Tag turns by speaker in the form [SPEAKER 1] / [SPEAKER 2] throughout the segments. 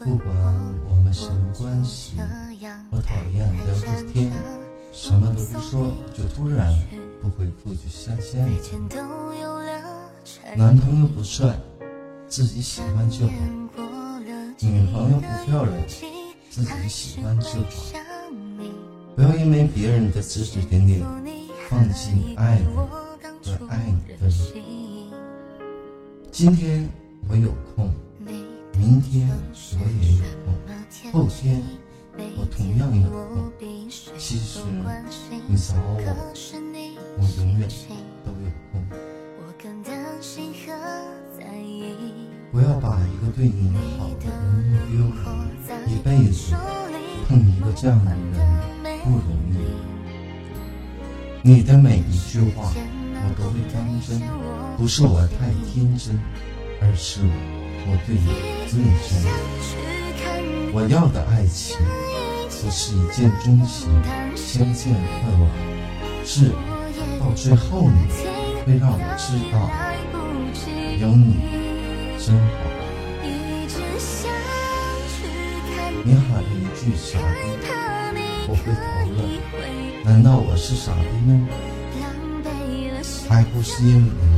[SPEAKER 1] 不管我们什么关系，我讨厌聊个天，什么都不说就突然不回复就下线。男朋友不帅，自己喜欢就好；女朋友不漂亮，自己喜欢就好。不要因为别人的指指点点，放弃你爱的和爱你的人。今天我有空。明天我也有空，后天我同样有空。其实你找我，我永远都有空。不要把一个对你好的人丢了，一辈子碰一个这样的人不容易。你的每一句话我都会当真，不是我太天真，而是我。对你最真，我要的爱情不是一见钟情、相见恨晚，是到最后你会让我知道，有你真好。你喊了一句傻逼，我回头了，难道我是傻逼吗？还不是因为我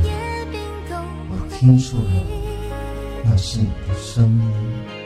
[SPEAKER 1] 听出了。那是你的声音。